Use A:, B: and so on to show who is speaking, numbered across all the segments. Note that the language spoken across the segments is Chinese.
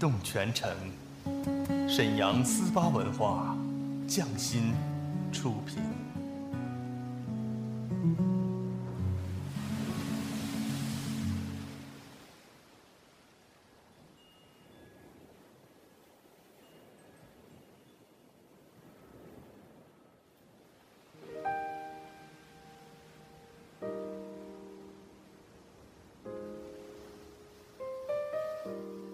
A: 动全城。沈阳思巴文化，匠心出品。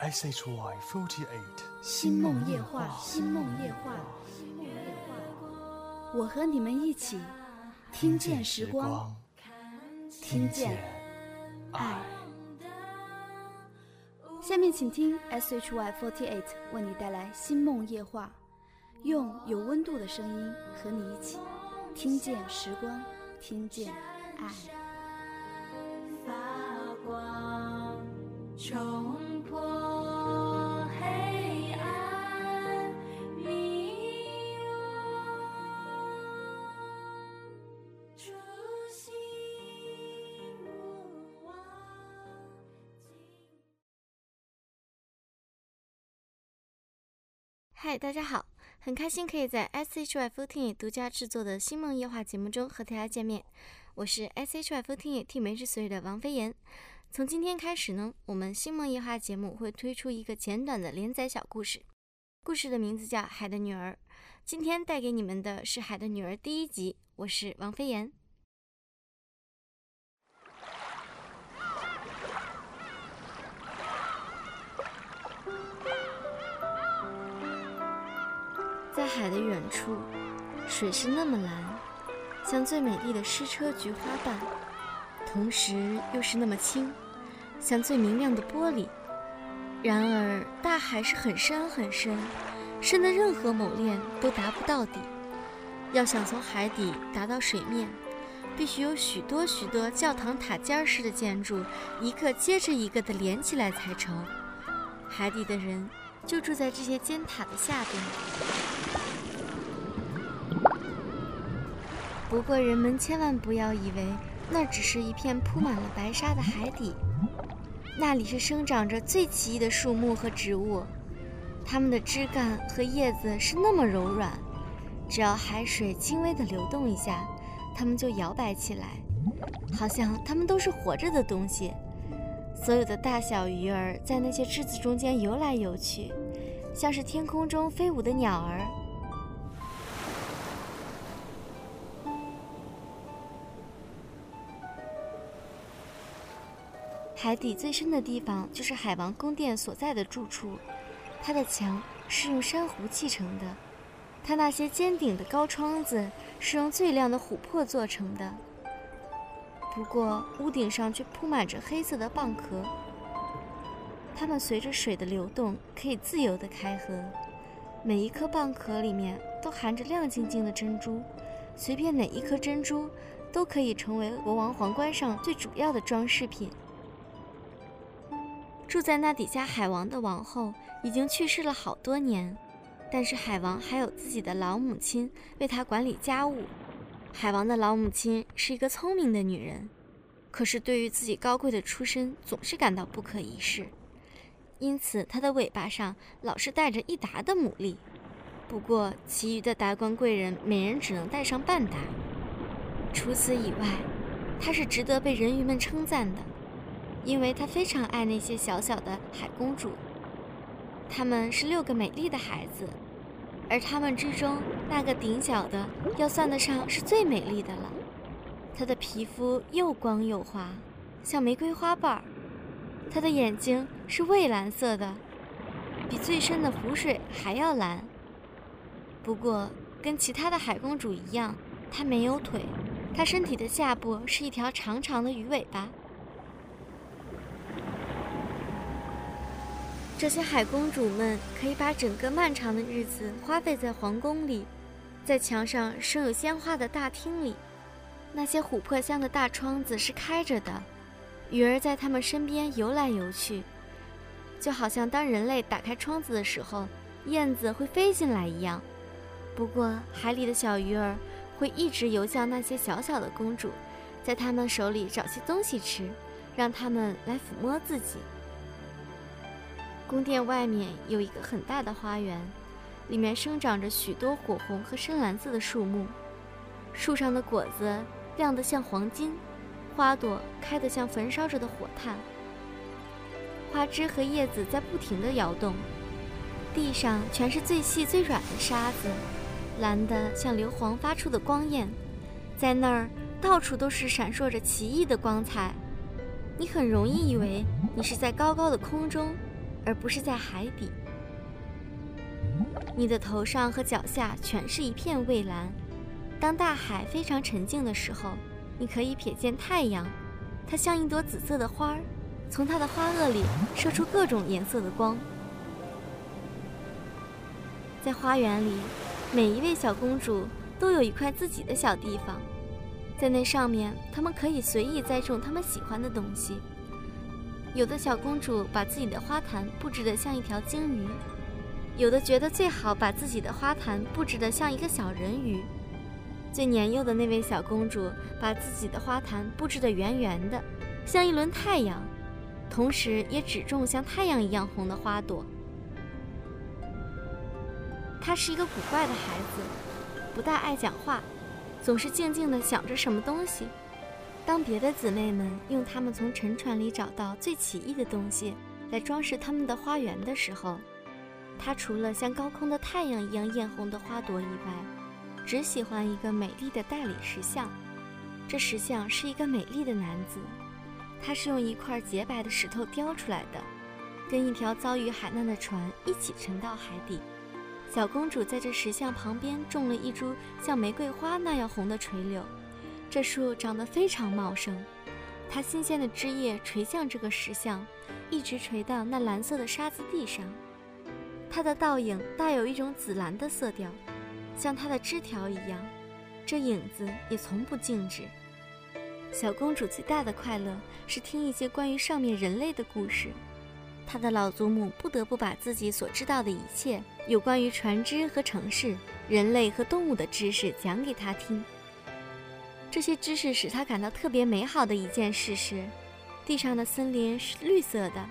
A: SHY Forty Eight，
B: 星梦夜话，星梦夜话，我和你们一起听见时光，听见爱。下面请听 SHY Forty Eight 为你带来星梦夜话，用有温度的声音和你一起听见时光，听见爱。
C: 发光，
D: 嗨，大家好，很开心可以在 SHY Fourteen 独家制作的《星梦夜话》节目中和大家见面，我是 SHY Fourteen 替梅之所以的王飞言。从今天开始呢，我们《星梦夜话》节目会推出一个简短的连载小故事，故事的名字叫《海的女儿》。今天带给你们的是《海的女儿》第一集，我是王飞言。在海的远处，水是那么蓝，像最美丽的矢车菊花瓣，同时又是那么清，像最明亮的玻璃。然而，大海是很深很深，深的任何某链都达不到底。要想从海底达到水面，必须有许多许多教堂塔尖式的建筑，一个接着一个的连起来才成。海底的人就住在这些尖塔的下边。不过，人们千万不要以为那只是一片铺满了白沙的海底，那里是生长着最奇异的树木和植物，它们的枝干和叶子是那么柔软，只要海水轻微地流动一下，它们就摇摆起来，好像它们都是活着的东西。所有的大小鱼儿在那些枝子中间游来游去，像是天空中飞舞的鸟儿。海底最深的地方就是海王宫殿所在的住处，它的墙是用珊瑚砌成的，它那些尖顶的高窗子是用最亮的琥珀做成的。不过屋顶上却铺满着黑色的蚌壳，它们随着水的流动可以自由地开合，每一颗蚌壳里面都含着亮晶晶的珍珠，随便哪一颗珍珠都可以成为国王皇冠上最主要的装饰品。住在那底下海王的王后已经去世了好多年，但是海王还有自己的老母亲为他管理家务。海王的老母亲是一个聪明的女人，可是对于自己高贵的出身总是感到不可一世，因此她的尾巴上老是带着一沓的牡蛎。不过其余的达官贵人每人只能带上半沓。除此以外，她是值得被人鱼们称赞的。因为他非常爱那些小小的海公主，她们是六个美丽的孩子，而她们之中那个顶小的要算得上是最美丽的了。她的皮肤又光又滑，像玫瑰花瓣儿；她的眼睛是蔚蓝色的，比最深的湖水还要蓝。不过，跟其他的海公主一样，她没有腿，她身体的下部是一条长长的鱼尾巴。这些海公主们可以把整个漫长的日子花费在皇宫里，在墙上生有鲜花的大厅里。那些琥珀香的大窗子是开着的，鱼儿在它们身边游来游去，就好像当人类打开窗子的时候，燕子会飞进来一样。不过，海里的小鱼儿会一直游向那些小小的公主，在她们手里找些东西吃，让她们来抚摸自己。宫殿外面有一个很大的花园，里面生长着许多火红和深蓝色的树木，树上的果子亮得像黄金，花朵开得像焚烧着的火炭，花枝和叶子在不停地摇动，地上全是最细最软的沙子，蓝得像硫磺发出的光焰，在那儿到处都是闪烁着奇异的光彩，你很容易以为你是在高高的空中。而不是在海底。你的头上和脚下全是一片蔚蓝。当大海非常沉静的时候，你可以瞥见太阳，它像一朵紫色的花儿，从它的花萼里射出各种颜色的光。在花园里，每一位小公主都有一块自己的小地方，在那上面，她们可以随意栽种她们喜欢的东西。有的小公主把自己的花坛布置得像一条鲸鱼，有的觉得最好把自己的花坛布置得像一个小人鱼。最年幼的那位小公主把自己的花坛布置得圆圆的，像一轮太阳，同时也只种像太阳一样红的花朵。她是一个古怪的孩子，不大爱讲话，总是静静地想着什么东西。当别的姊妹们用她们从沉船里找到最奇异的东西来装饰他们的花园的时候，她除了像高空的太阳一样艳红的花朵以外，只喜欢一个美丽的大理石像。这石像是一个美丽的男子，他是用一块洁白的石头雕出来的，跟一条遭遇海难的船一起沉到海底。小公主在这石像旁边种了一株像玫瑰花那样红的垂柳。这树长得非常茂盛，它新鲜的枝叶垂向这个石像，一直垂到那蓝色的沙子地上。它的倒影带有一种紫蓝的色调，像它的枝条一样。这影子也从不静止。小公主最大的快乐是听一些关于上面人类的故事。她的老祖母不得不把自己所知道的一切有关于船只和城市、人类和动物的知识讲给她听。这些知识使他感到特别美好的一件事是，地上的森林是绿色的，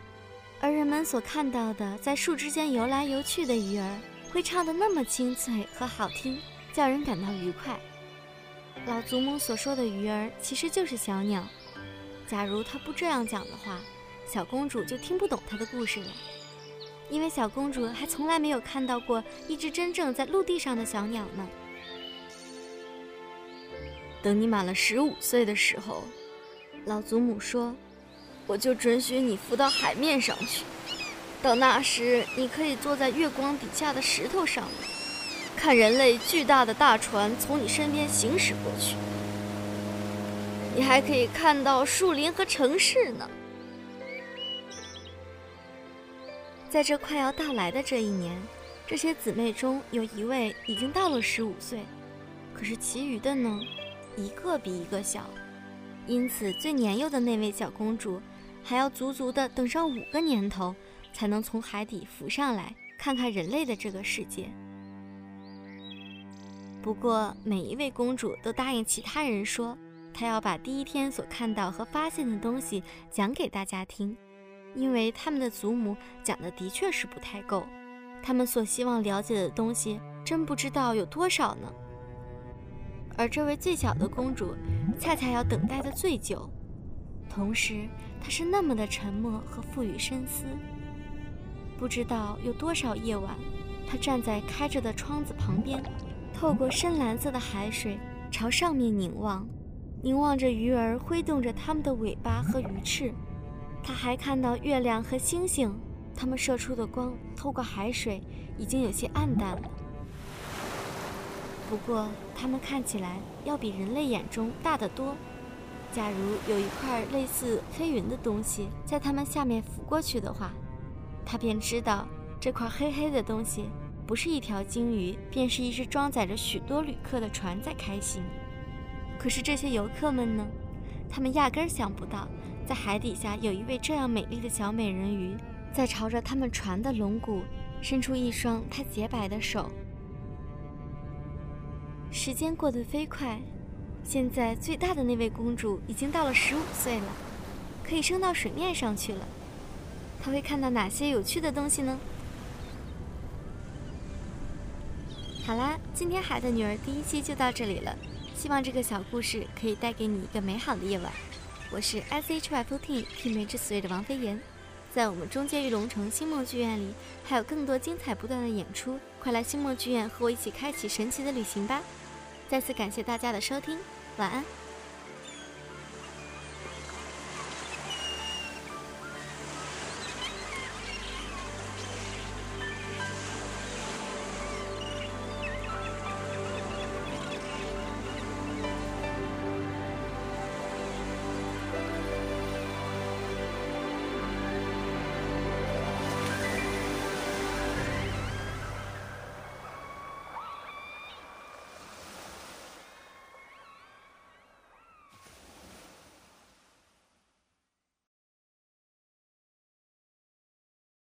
D: 而人们所看到的在树枝间游来游去的鱼儿会唱得那么清脆和好听，叫人感到愉快。老祖母所说的鱼儿其实就是小鸟。假如她不这样讲的话，小公主就听不懂她的故事了，因为小公主还从来没有看到过一只真正在陆地上的小鸟呢。等你满了十五岁的时候，老祖母说：“我就准许你浮到海面上去。到那时，你可以坐在月光底下的石头上面，看人类巨大的大船从你身边行驶过去。你还可以看到树林和城市呢。”在这快要到来的这一年，这些姊妹中有一位已经到了十五岁，可是其余的呢？一个比一个小，因此最年幼的那位小公主，还要足足的等上五个年头，才能从海底浮上来，看看人类的这个世界。不过，每一位公主都答应其他人说，她要把第一天所看到和发现的东西讲给大家听，因为他们的祖母讲的的确是不太够，他们所希望了解的东西，真不知道有多少呢。而这位最小的公主，恰恰要等待的最久，同时她是那么的沉默和富予深思。不知道有多少夜晚，她站在开着的窗子旁边，透过深蓝色的海水朝上面凝望，凝望着鱼儿挥动着它们的尾巴和鱼翅。她还看到月亮和星星，它们射出的光透过海水已经有些暗淡了。不过，它们看起来要比人类眼中大得多。假如有一块类似黑云的东西在它们下面浮过去的话，他便知道这块黑黑的东西不是一条鲸鱼，便是一只装载着许多旅客的船在开行。可是这些游客们呢？他们压根儿想不到，在海底下有一位这样美丽的小美人鱼，在朝着他们船的龙骨伸出一双她洁白的手。时间过得飞快，现在最大的那位公主已经到了十五岁了，可以升到水面上去了。她会看到哪些有趣的东西呢？好啦，今天《海的女儿》第一期就到这里了，希望这个小故事可以带给你一个美好的夜晚。我是 S H Y Fourteen 媲美之所谓的王飞言，在我们中街玉龙城星梦剧院里，还有更多精彩不断的演出，快来星梦剧院和我一起开启神奇的旅行吧！再次感谢大家的收听，晚安。